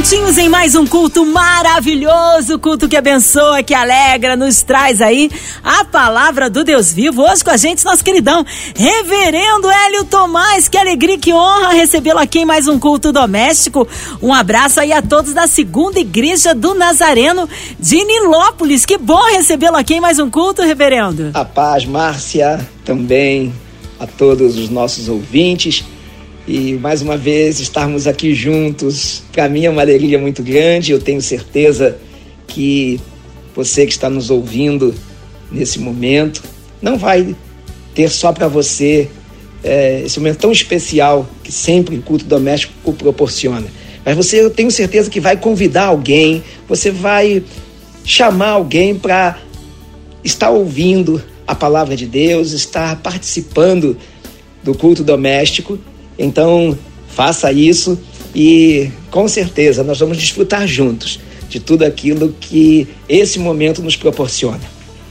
Juntinhos em mais um culto maravilhoso, culto que abençoa, que alegra, nos traz aí a palavra do Deus vivo. Hoje com a gente, nosso queridão, Reverendo Hélio Tomás. Que alegria, que honra recebê-lo aqui em mais um culto doméstico. Um abraço aí a todos da segunda igreja do Nazareno de Nilópolis. Que bom recebê-lo aqui em mais um culto, Reverendo. A paz, Márcia, também a todos os nossos ouvintes e mais uma vez estarmos aqui juntos, para mim é uma alegria muito grande. Eu tenho certeza que você que está nos ouvindo nesse momento não vai ter só para você é, esse momento tão especial que sempre o culto doméstico o proporciona. Mas você, eu tenho certeza que vai convidar alguém, você vai chamar alguém para estar ouvindo a palavra de Deus, estar participando do culto doméstico então, faça isso e com certeza nós vamos desfrutar juntos de tudo aquilo que esse momento nos proporciona.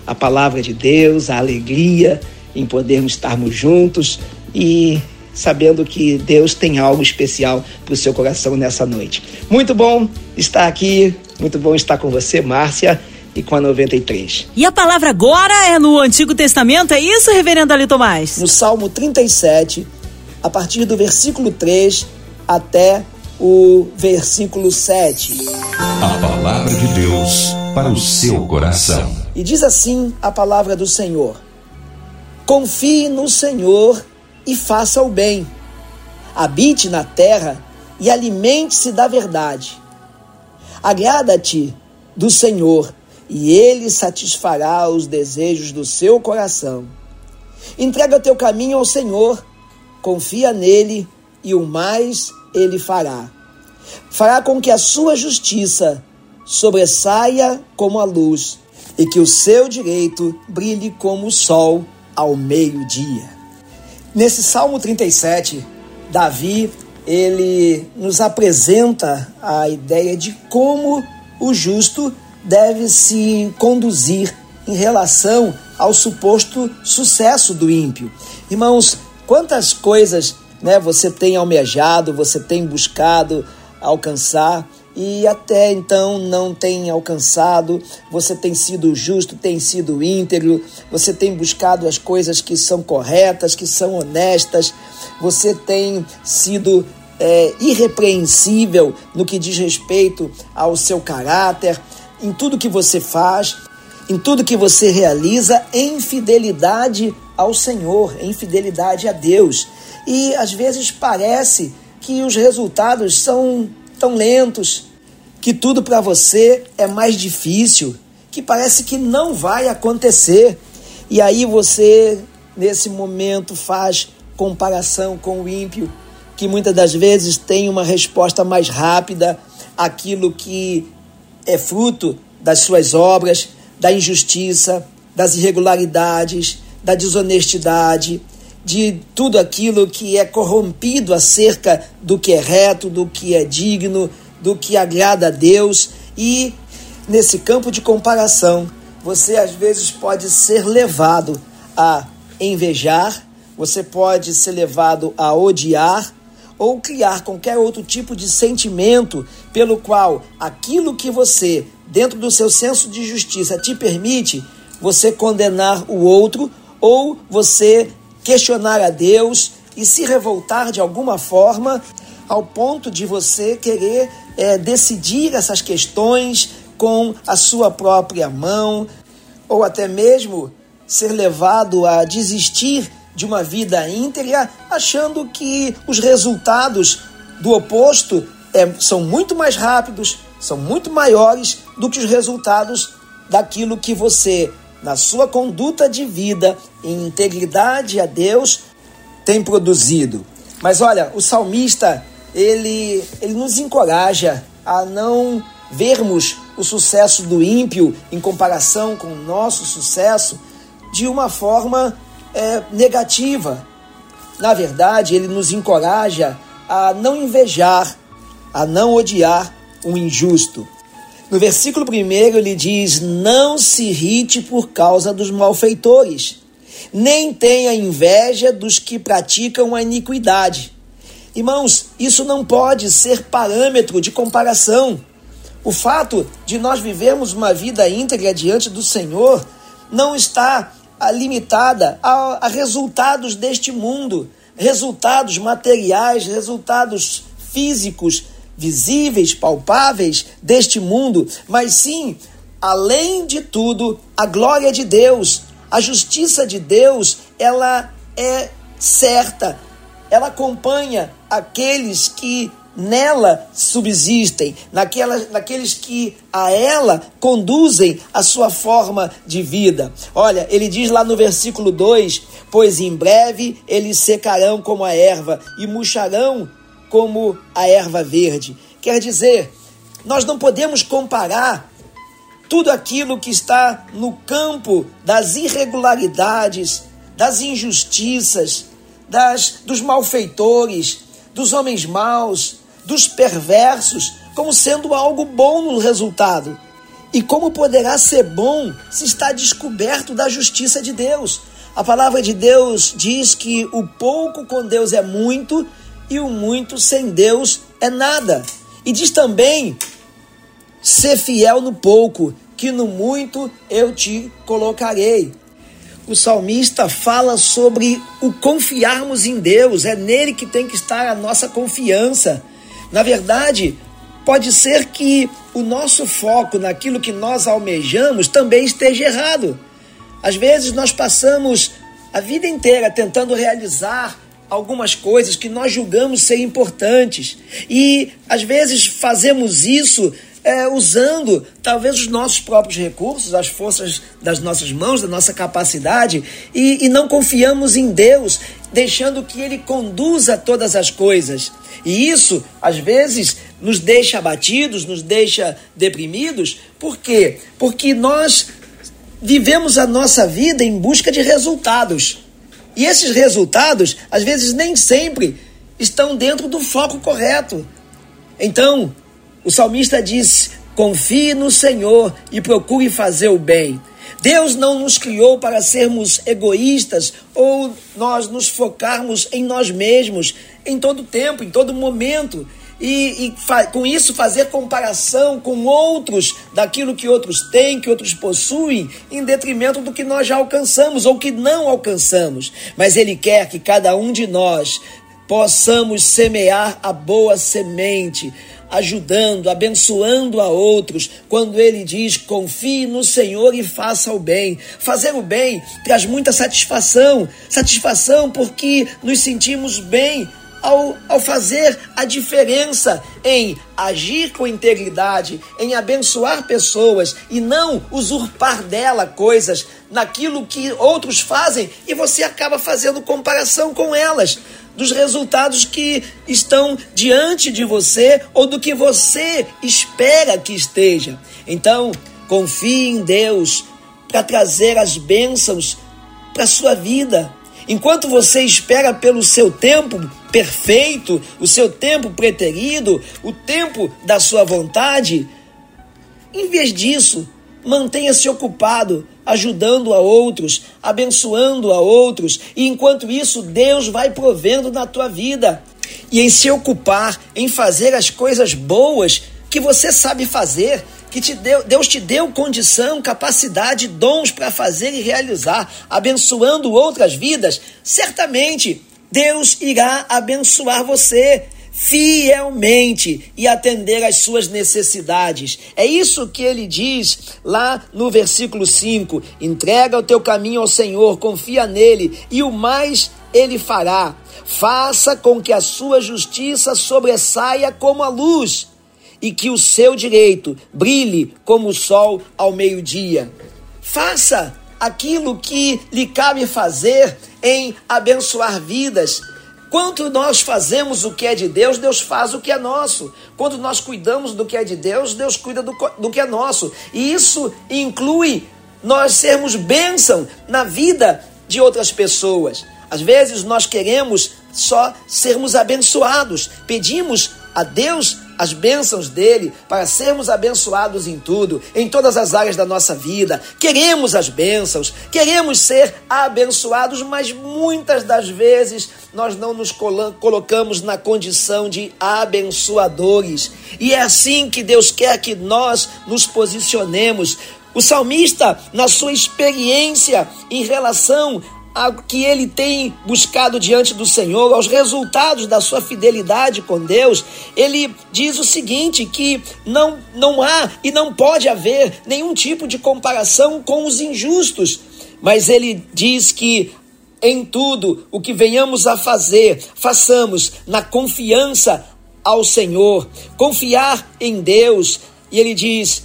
A palavra de Deus, a alegria em podermos estarmos juntos e sabendo que Deus tem algo especial para o seu coração nessa noite. Muito bom estar aqui, muito bom estar com você, Márcia e com a 93. E a palavra agora é no Antigo Testamento, é isso, reverendo Ali Tomás? No Salmo 37, a partir do versículo 3 até o versículo 7. A palavra de Deus para o seu coração. E diz assim a palavra do Senhor: Confie no Senhor e faça o bem. Habite na terra e alimente-se da verdade. Agrada-te do Senhor e ele satisfará os desejos do seu coração. Entrega teu caminho ao Senhor confia nele e o mais ele fará. Fará com que a sua justiça sobressaia como a luz e que o seu direito brilhe como o sol ao meio-dia. Nesse Salmo 37, Davi, ele nos apresenta a ideia de como o justo deve se conduzir em relação ao suposto sucesso do ímpio. Irmãos, Quantas coisas né, você tem almejado, você tem buscado alcançar e até então não tem alcançado, você tem sido justo, tem sido íntegro, você tem buscado as coisas que são corretas, que são honestas, você tem sido é, irrepreensível no que diz respeito ao seu caráter, em tudo que você faz, em tudo que você realiza, em fidelidade ao Senhor, em fidelidade a Deus. E às vezes parece que os resultados são tão lentos, que tudo para você é mais difícil, que parece que não vai acontecer. E aí você, nesse momento, faz comparação com o ímpio, que muitas das vezes tem uma resposta mais rápida àquilo que é fruto das suas obras, da injustiça, das irregularidades, da desonestidade, de tudo aquilo que é corrompido acerca do que é reto, do que é digno, do que agrada a Deus. E nesse campo de comparação, você às vezes pode ser levado a invejar, você pode ser levado a odiar ou criar qualquer outro tipo de sentimento pelo qual aquilo que você, dentro do seu senso de justiça, te permite, você condenar o outro ou você questionar a Deus e se revoltar de alguma forma ao ponto de você querer é, decidir essas questões com a sua própria mão, ou até mesmo ser levado a desistir de uma vida íntegra, achando que os resultados do oposto é, são muito mais rápidos, são muito maiores do que os resultados daquilo que você na sua conduta de vida, em integridade a Deus, tem produzido. Mas olha, o salmista, ele, ele nos encoraja a não vermos o sucesso do ímpio em comparação com o nosso sucesso de uma forma é, negativa. Na verdade, ele nos encoraja a não invejar, a não odiar o injusto. No versículo 1 ele diz: Não se irrite por causa dos malfeitores, nem tenha inveja dos que praticam a iniquidade. Irmãos, isso não pode ser parâmetro de comparação. O fato de nós vivermos uma vida íntegra diante do Senhor não está limitada a, a resultados deste mundo, resultados materiais, resultados físicos, visíveis, palpáveis deste mundo, mas sim, além de tudo, a glória de Deus, a justiça de Deus, ela é certa, ela acompanha aqueles que nela subsistem, naquelas, naqueles que a ela conduzem a sua forma de vida. Olha, ele diz lá no versículo 2: Pois em breve eles secarão como a erva e murcharão como a erva verde. Quer dizer, nós não podemos comparar tudo aquilo que está no campo das irregularidades, das injustiças, das, dos malfeitores, dos homens maus, dos perversos, como sendo algo bom no resultado. E como poderá ser bom se está descoberto da justiça de Deus? A palavra de Deus diz que o pouco com Deus é muito e o muito sem Deus é nada. E diz também: ser fiel no pouco, que no muito eu te colocarei. O salmista fala sobre o confiarmos em Deus, é nele que tem que estar a nossa confiança. Na verdade, pode ser que o nosso foco naquilo que nós almejamos também esteja errado. Às vezes nós passamos a vida inteira tentando realizar algumas coisas que nós julgamos ser importantes. E às vezes fazemos isso é, usando talvez os nossos próprios recursos, as forças das nossas mãos, da nossa capacidade, e, e não confiamos em Deus, deixando que Ele conduza todas as coisas. E isso, às vezes, nos deixa abatidos, nos deixa deprimidos. Por quê? Porque nós vivemos a nossa vida em busca de resultados. E esses resultados, às vezes, nem sempre estão dentro do foco correto. Então, o salmista diz: confie no Senhor e procure fazer o bem. Deus não nos criou para sermos egoístas ou nós nos focarmos em nós mesmos em todo tempo, em todo momento e, e com isso fazer comparação com outros, daquilo que outros têm, que outros possuem, em detrimento do que nós já alcançamos ou que não alcançamos. Mas Ele quer que cada um de nós possamos semear a boa semente, ajudando, abençoando a outros, quando ele diz: confie no Senhor e faça o bem. Fazer o bem traz muita satisfação satisfação porque nos sentimos bem ao, ao fazer a diferença em agir com integridade, em abençoar pessoas e não usurpar dela coisas naquilo que outros fazem e você acaba fazendo comparação com elas dos resultados que estão diante de você ou do que você espera que esteja. Então, confie em Deus para trazer as bênçãos para sua vida. Enquanto você espera pelo seu tempo perfeito, o seu tempo preterido, o tempo da sua vontade, em vez disso, mantenha-se ocupado ajudando a outros, abençoando a outros, e enquanto isso, Deus vai provendo na tua vida. E em se ocupar em fazer as coisas boas que você sabe fazer, que te deu, Deus te deu condição, capacidade, dons para fazer e realizar, abençoando outras vidas, certamente Deus irá abençoar você fielmente e atender às suas necessidades. É isso que ele diz lá no versículo 5: entrega o teu caminho ao Senhor, confia nele, e o mais ele fará. Faça com que a sua justiça sobressaia como a luz e que o seu direito brilhe como o sol ao meio-dia. Faça aquilo que lhe cabe fazer em abençoar vidas. Quando nós fazemos o que é de Deus, Deus faz o que é nosso. Quando nós cuidamos do que é de Deus, Deus cuida do, do que é nosso. E isso inclui nós sermos bênção na vida de outras pessoas. Às vezes nós queremos só sermos abençoados, pedimos a Deus as bênçãos dele para sermos abençoados em tudo, em todas as áreas da nossa vida. Queremos as bênçãos, queremos ser abençoados, mas muitas das vezes nós não nos colocamos na condição de abençoadores. E é assim que Deus quer que nós nos posicionemos. O salmista, na sua experiência em relação ao que ele tem buscado diante do Senhor, aos resultados da sua fidelidade com Deus, ele diz o seguinte: que não, não há e não pode haver nenhum tipo de comparação com os injustos. Mas ele diz que em tudo o que venhamos a fazer, façamos na confiança ao Senhor, confiar em Deus. E ele diz: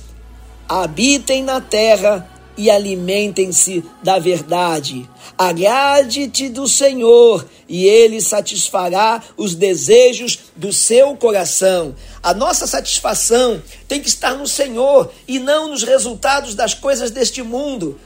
habitem na terra e alimentem-se da verdade. Agrade-te do Senhor e ele satisfará os desejos do seu coração. A nossa satisfação tem que estar no Senhor e não nos resultados das coisas deste mundo.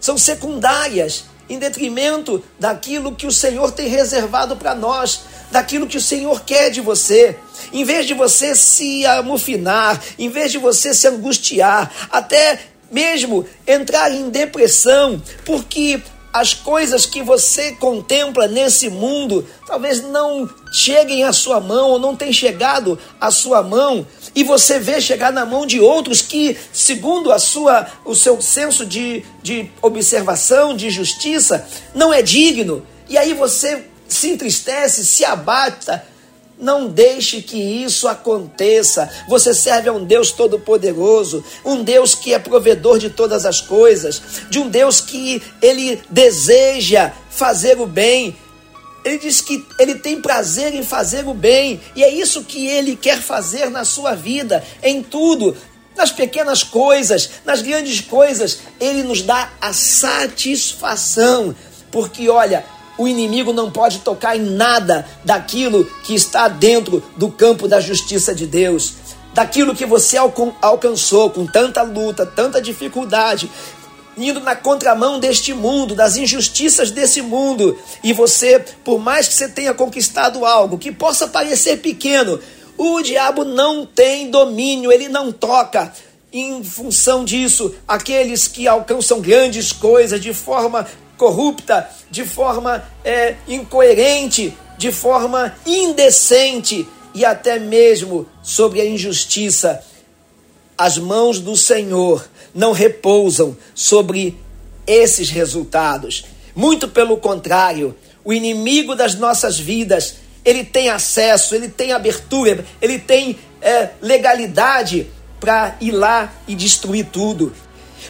São secundárias, em detrimento daquilo que o Senhor tem reservado para nós, daquilo que o Senhor quer de você. Em vez de você se amofinar, em vez de você se angustiar, até mesmo entrar em depressão, porque as coisas que você contempla nesse mundo talvez não cheguem à sua mão ou não tenham chegado à sua mão e você vê chegar na mão de outros que, segundo a sua, o seu senso de, de observação, de justiça, não é digno. E aí você se entristece, se abata, não deixe que isso aconteça. Você serve a um Deus todo-poderoso, um Deus que é provedor de todas as coisas, de um Deus que ele deseja fazer o bem. Ele diz que ele tem prazer em fazer o bem, e é isso que ele quer fazer na sua vida, em tudo, nas pequenas coisas, nas grandes coisas, ele nos dá a satisfação. Porque olha, o inimigo não pode tocar em nada daquilo que está dentro do campo da justiça de Deus, daquilo que você alcançou com tanta luta, tanta dificuldade, indo na contramão deste mundo, das injustiças desse mundo, e você, por mais que você tenha conquistado algo que possa parecer pequeno, o diabo não tem domínio, ele não toca em função disso, aqueles que alcançam grandes coisas de forma corrupta, de forma é, incoerente, de forma indecente e até mesmo sobre a injustiça. As mãos do Senhor não repousam sobre esses resultados. Muito pelo contrário, o inimigo das nossas vidas, ele tem acesso, ele tem abertura, ele tem é, legalidade para ir lá e destruir tudo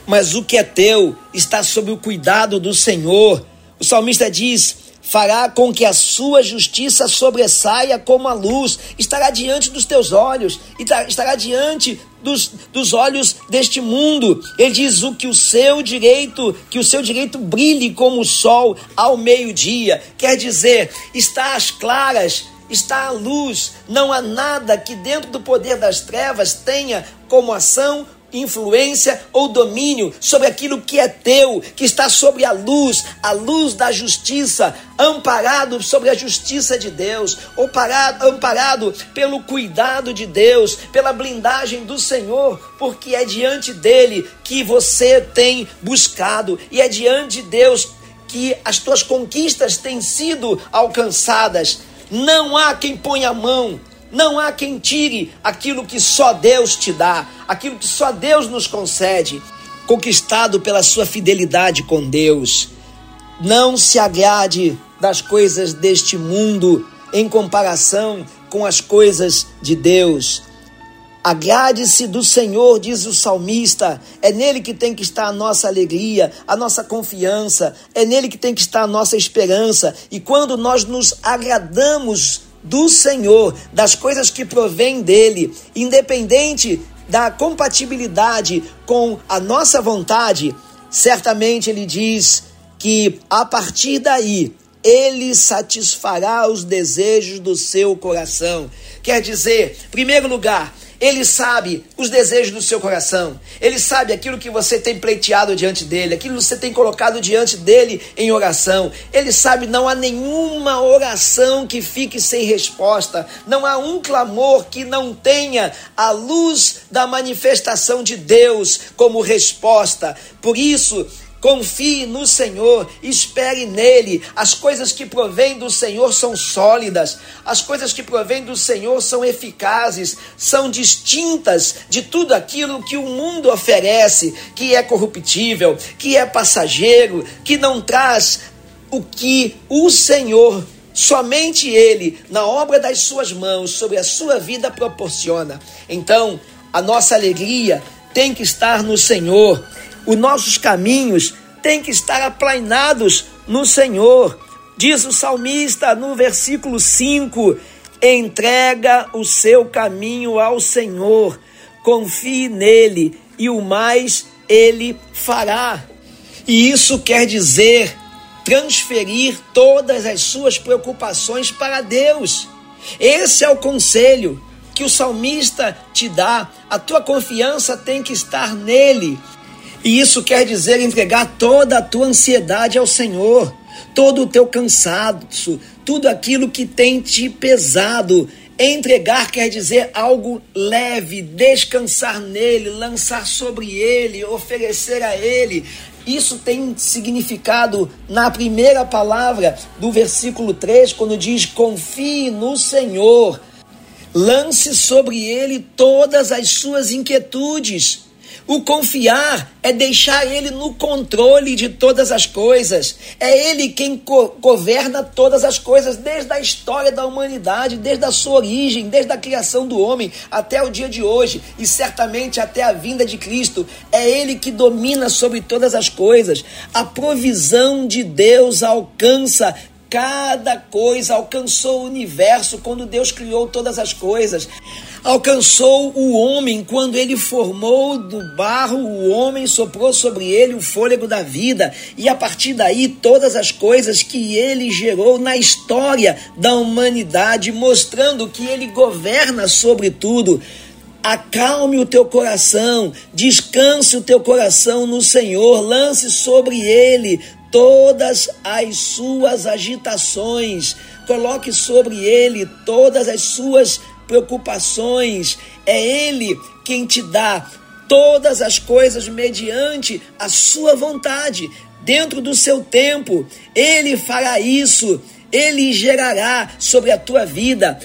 mas o que é teu está sob o cuidado do Senhor. O salmista diz: fará com que a sua justiça sobressaia como a luz, estará diante dos teus olhos, estará diante dos, dos olhos deste mundo. Ele diz o que o seu direito, que o seu direito brilhe como o sol ao meio-dia. Quer dizer, está às claras, está à luz. Não há nada que dentro do poder das trevas tenha como ação influência ou domínio sobre aquilo que é teu, que está sobre a luz, a luz da justiça, amparado sobre a justiça de Deus, ou parado, amparado pelo cuidado de Deus, pela blindagem do Senhor, porque é diante dele que você tem buscado e é diante de Deus que as tuas conquistas têm sido alcançadas. Não há quem ponha a mão não há quem tire aquilo que só Deus te dá, aquilo que só Deus nos concede, conquistado pela sua fidelidade com Deus. Não se agrade das coisas deste mundo em comparação com as coisas de Deus. Agrade-se do Senhor, diz o salmista. É nele que tem que estar a nossa alegria, a nossa confiança, é nele que tem que estar a nossa esperança. E quando nós nos agradamos do Senhor, das coisas que provêm dele, independente da compatibilidade com a nossa vontade, certamente ele diz que a partir daí ele satisfará os desejos do seu coração. Quer dizer, primeiro lugar, Ele sabe os desejos do seu coração. Ele sabe aquilo que você tem pleiteado diante dele, aquilo que você tem colocado diante dele em oração. Ele sabe não há nenhuma oração que fique sem resposta. Não há um clamor que não tenha a luz da manifestação de Deus como resposta. Por isso, Confie no Senhor, espere nele. As coisas que provêm do Senhor são sólidas, as coisas que provêm do Senhor são eficazes, são distintas de tudo aquilo que o mundo oferece, que é corruptível, que é passageiro, que não traz o que o Senhor somente Ele, na obra das Suas mãos, sobre a sua vida, proporciona. Então, a nossa alegria tem que estar no Senhor os nossos caminhos têm que estar aplainados no Senhor. Diz o salmista no versículo 5: entrega o seu caminho ao Senhor, confie nele e o mais ele fará. E isso quer dizer transferir todas as suas preocupações para Deus. Esse é o conselho que o salmista te dá. A tua confiança tem que estar nele. E isso quer dizer entregar toda a tua ansiedade ao Senhor, todo o teu cansaço, tudo aquilo que tem te pesado. Entregar quer dizer algo leve, descansar nele, lançar sobre ele, oferecer a ele. Isso tem significado na primeira palavra do versículo 3, quando diz: confie no Senhor, lance sobre ele todas as suas inquietudes. O confiar é deixar Ele no controle de todas as coisas. É Ele quem co governa todas as coisas, desde a história da humanidade, desde a sua origem, desde a criação do homem até o dia de hoje e certamente até a vinda de Cristo. É Ele que domina sobre todas as coisas. A provisão de Deus alcança cada coisa, alcançou o universo quando Deus criou todas as coisas. Alcançou o homem. Quando ele formou do barro, o homem soprou sobre ele o fôlego da vida, e a partir daí todas as coisas que ele gerou na história da humanidade, mostrando que ele governa sobre tudo. Acalme o teu coração, descanse o teu coração no Senhor, lance sobre ele todas as suas agitações, coloque sobre ele todas as suas preocupações. É ele quem te dá todas as coisas mediante a sua vontade, dentro do seu tempo. Ele fará isso. Ele gerará sobre a tua vida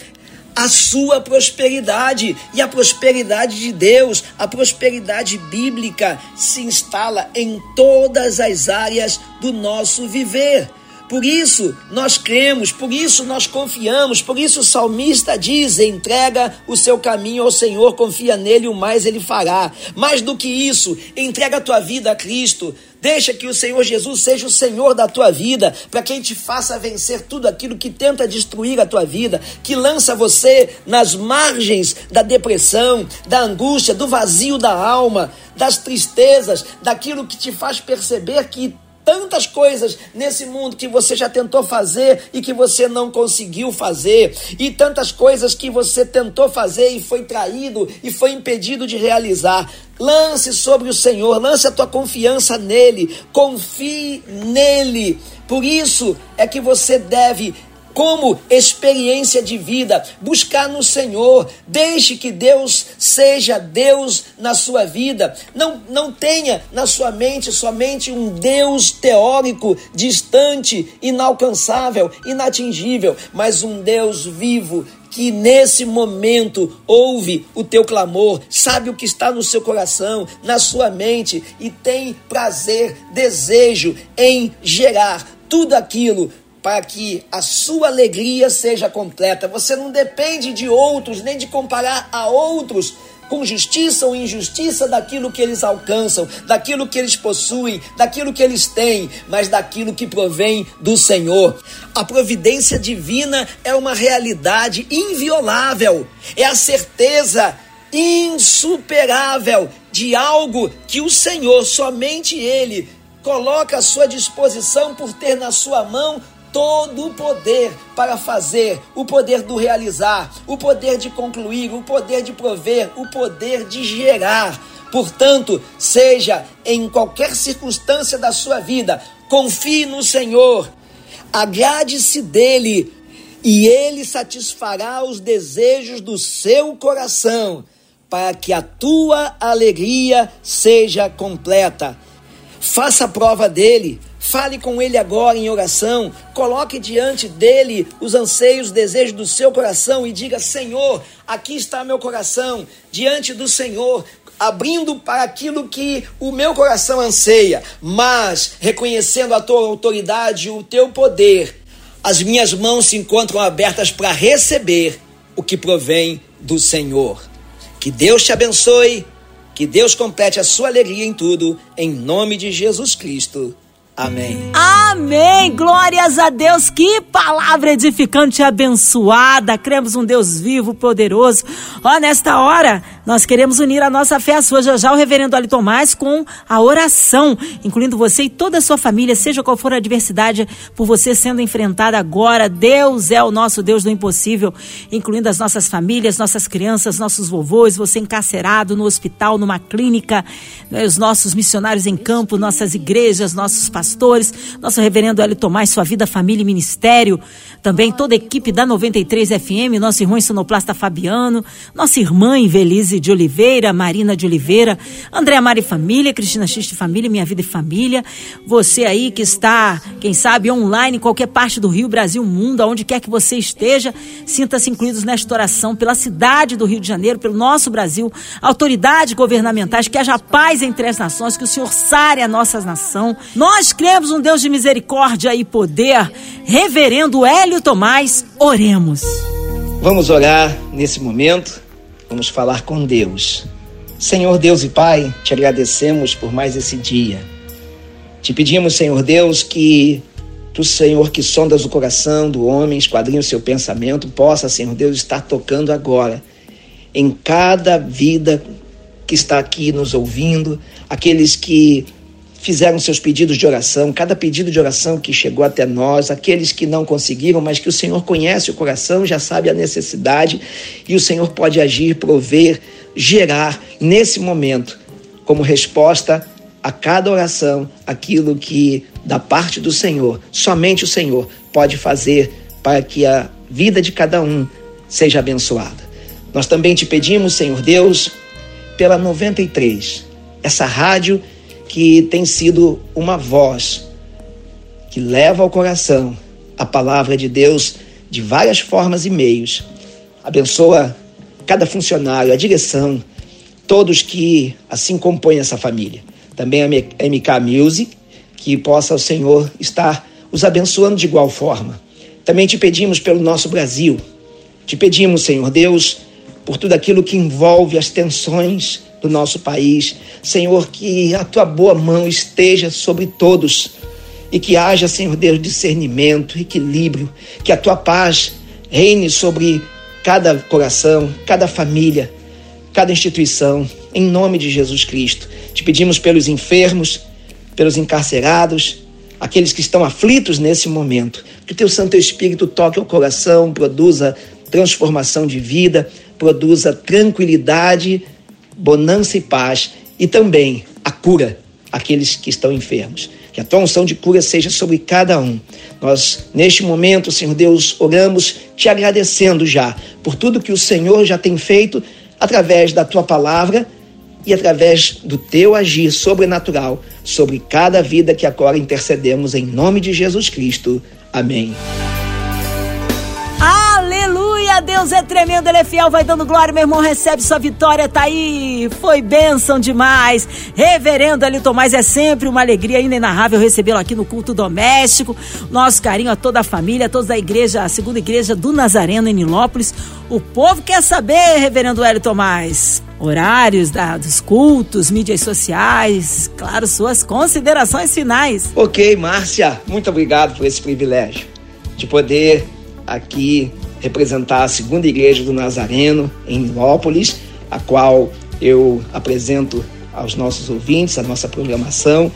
a sua prosperidade. E a prosperidade de Deus, a prosperidade bíblica, se instala em todas as áreas do nosso viver. Por isso nós cremos, por isso nós confiamos, por isso o salmista diz: entrega o seu caminho ao Senhor, confia nele, o mais ele fará. Mais do que isso, entrega a tua vida a Cristo. Deixa que o Senhor Jesus seja o Senhor da tua vida, para que Ele te faça vencer tudo aquilo que tenta destruir a tua vida, que lança você nas margens da depressão, da angústia, do vazio da alma, das tristezas, daquilo que te faz perceber que tantas coisas nesse mundo que você já tentou fazer e que você não conseguiu fazer, e tantas coisas que você tentou fazer e foi traído e foi impedido de realizar. Lance sobre o Senhor, lance a tua confiança nele, confie nele. Por isso é que você deve como experiência de vida, buscar no Senhor. Deixe que Deus seja Deus na sua vida. Não, não tenha na sua mente somente um Deus teórico, distante, inalcançável, inatingível, mas um Deus vivo que nesse momento ouve o teu clamor, sabe o que está no seu coração, na sua mente e tem prazer, desejo em gerar tudo aquilo para que a sua alegria seja completa. Você não depende de outros, nem de comparar a outros com justiça ou injustiça daquilo que eles alcançam, daquilo que eles possuem, daquilo que eles têm, mas daquilo que provém do Senhor. A providência divina é uma realidade inviolável, é a certeza insuperável de algo que o Senhor, somente Ele, coloca à sua disposição por ter na sua mão todo o poder para fazer, o poder do realizar, o poder de concluir, o poder de prover, o poder de gerar. Portanto, seja em qualquer circunstância da sua vida, confie no Senhor, agrade-se dele e ele satisfará os desejos do seu coração, para que a tua alegria seja completa. Faça prova dele, Fale com ele agora em oração, coloque diante dele os anseios, desejos do seu coração e diga: Senhor, aqui está meu coração, diante do Senhor, abrindo para aquilo que o meu coração anseia, mas reconhecendo a tua autoridade e o teu poder, as minhas mãos se encontram abertas para receber o que provém do Senhor. Que Deus te abençoe, que Deus complete a sua alegria em tudo, em nome de Jesus Cristo. Amém. Amém. Glórias a Deus. Que palavra edificante e abençoada. Cremos um Deus vivo, poderoso. Ó, nesta hora, nós queremos unir a nossa fé à sua. Já já o reverendo Ali Tomás com a oração, incluindo você e toda a sua família, seja qual for a adversidade por você sendo enfrentada agora. Deus é o nosso Deus do impossível, incluindo as nossas famílias, nossas crianças, nossos vovôs, você encarcerado no hospital, numa clínica, né, os nossos missionários em campo, nossas igrejas, nossos pastores nosso reverendo Hélio Tomás, sua vida, família e ministério, também toda a equipe da 93 FM, nosso irmão sonoplasta Fabiano, nossa irmã Invelise de Oliveira, Marina de Oliveira, Andréa Mari Família, Cristina X de Família, Minha Vida e Família, você aí que está, quem sabe, online em qualquer parte do Rio, Brasil, mundo, aonde quer que você esteja, sinta-se incluídos nesta oração pela cidade do Rio de Janeiro, pelo nosso Brasil, autoridades governamentais, que haja paz entre as nações, que o Senhor sare a nossa nação. Nós cremos um Deus de misericórdia e poder. Reverendo Hélio Tomás, oremos. Vamos orar nesse momento. Vamos falar com Deus. Senhor Deus e Pai, te agradecemos por mais esse dia. Te pedimos, Senhor Deus, que tu, Senhor, que sondas o coração do homem, esquadrinha o seu pensamento, possa, Senhor Deus, estar tocando agora em cada vida que está aqui nos ouvindo, aqueles que fizeram seus pedidos de oração, cada pedido de oração que chegou até nós, aqueles que não conseguiram, mas que o Senhor conhece o coração, já sabe a necessidade e o Senhor pode agir, prover, gerar nesse momento, como resposta a cada oração, aquilo que da parte do Senhor, somente o Senhor pode fazer para que a vida de cada um seja abençoada. Nós também te pedimos, Senhor Deus, pela 93, essa rádio que tem sido uma voz que leva ao coração a palavra de Deus de várias formas e meios. Abençoa cada funcionário, a direção, todos que assim compõem essa família. Também a MK Music, que possa o Senhor estar os abençoando de igual forma. Também te pedimos pelo nosso Brasil. Te pedimos, Senhor Deus, por tudo aquilo que envolve as tensões do nosso país. Senhor, que a tua boa mão esteja sobre todos e que haja, Senhor Deus, discernimento, equilíbrio, que a tua paz reine sobre cada coração, cada família, cada instituição, em nome de Jesus Cristo. Te pedimos pelos enfermos, pelos encarcerados, aqueles que estão aflitos nesse momento. Que o teu Santo Espírito toque o coração, produza transformação de vida, produza tranquilidade bonança e paz e também a cura àqueles que estão enfermos. Que a tua unção de cura seja sobre cada um. Nós, neste momento, Senhor Deus, oramos te agradecendo já por tudo que o Senhor já tem feito através da tua palavra e através do teu agir sobrenatural sobre cada vida que agora intercedemos em nome de Jesus Cristo. Amém. Deus é tremendo, Ele é fiel, vai dando glória, meu irmão, recebe sua vitória, tá aí, foi bênção demais. Reverendo Ali Tomás, é sempre uma alegria inenarrável recebê-lo aqui no culto doméstico. Nosso carinho a toda a família, a todos da igreja, a segunda igreja do Nazareno em Nilópolis. O povo quer saber, Reverendo Hélio Tomás, horários da, dos cultos, mídias sociais, claro, suas considerações finais. Ok, Márcia, muito obrigado por esse privilégio de poder aqui representar a segunda igreja do Nazareno em Nilópolis, a qual eu apresento aos nossos ouvintes, a nossa programação.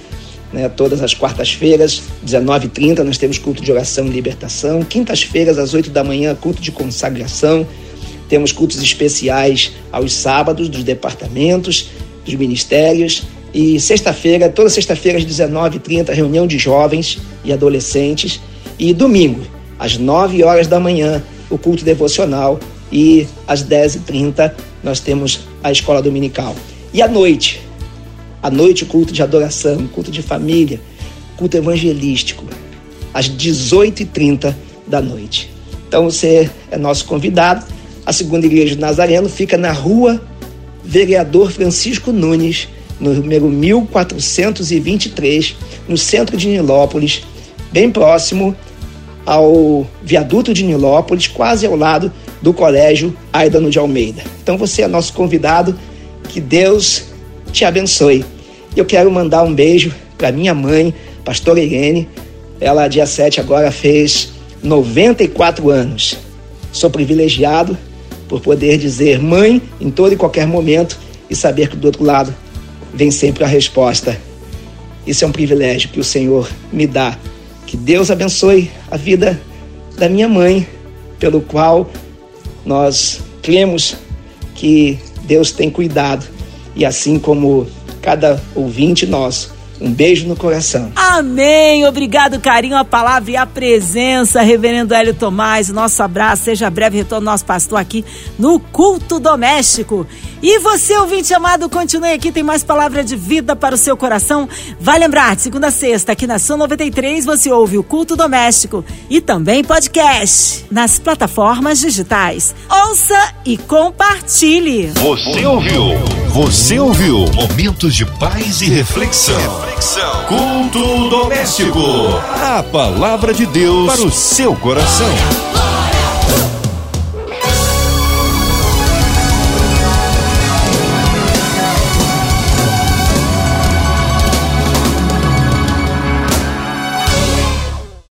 né, todas as quartas-feiras, 19h30, nós temos culto de oração e libertação. Quintas-feiras, às 8 da manhã, culto de consagração. Temos cultos especiais aos sábados dos departamentos, dos ministérios. E sexta-feira, toda sexta-feira, às 19h30, reunião de jovens e adolescentes. E domingo, às 9 horas da manhã, o culto devocional. E às 10h30, nós temos a escola dominical. E à noite, à noite, culto de adoração, culto de família, culto evangelístico, às 18h30 da noite. Então você é nosso convidado. A segunda igreja do Nazareno fica na rua Vereador Francisco Nunes, número 1423, no centro de Nilópolis, bem próximo ao viaduto de Nilópolis, quase ao lado do Colégio Aidano de Almeida. Então você é nosso convidado. Que Deus te abençoe. Eu quero mandar um beijo para minha mãe, pastora Irene. Ela, dia 7 agora, fez 94 anos. Sou privilegiado por poder dizer mãe em todo e qualquer momento e saber que do outro lado vem sempre a resposta. Isso é um privilégio que o Senhor me dá. Que Deus abençoe a vida da minha mãe, pelo qual nós cremos que Deus tem cuidado e assim como cada ouvinte nosso. Um beijo no coração. Amém. Obrigado, carinho, a palavra e a presença, Reverendo Hélio Tomás. Nosso abraço. Seja breve retorno nosso pastor aqui no culto doméstico. E você, ouvinte amado, continue aqui, tem mais palavra de vida para o seu coração. Vai lembrar, de segunda a sexta, aqui na Sua 93, você ouve o culto doméstico e também podcast nas plataformas digitais. Ouça e compartilhe. Você ouviu? Você ouviu? Momentos de paz e reflexão. reflexão. Culto doméstico. A palavra de Deus para o seu coração.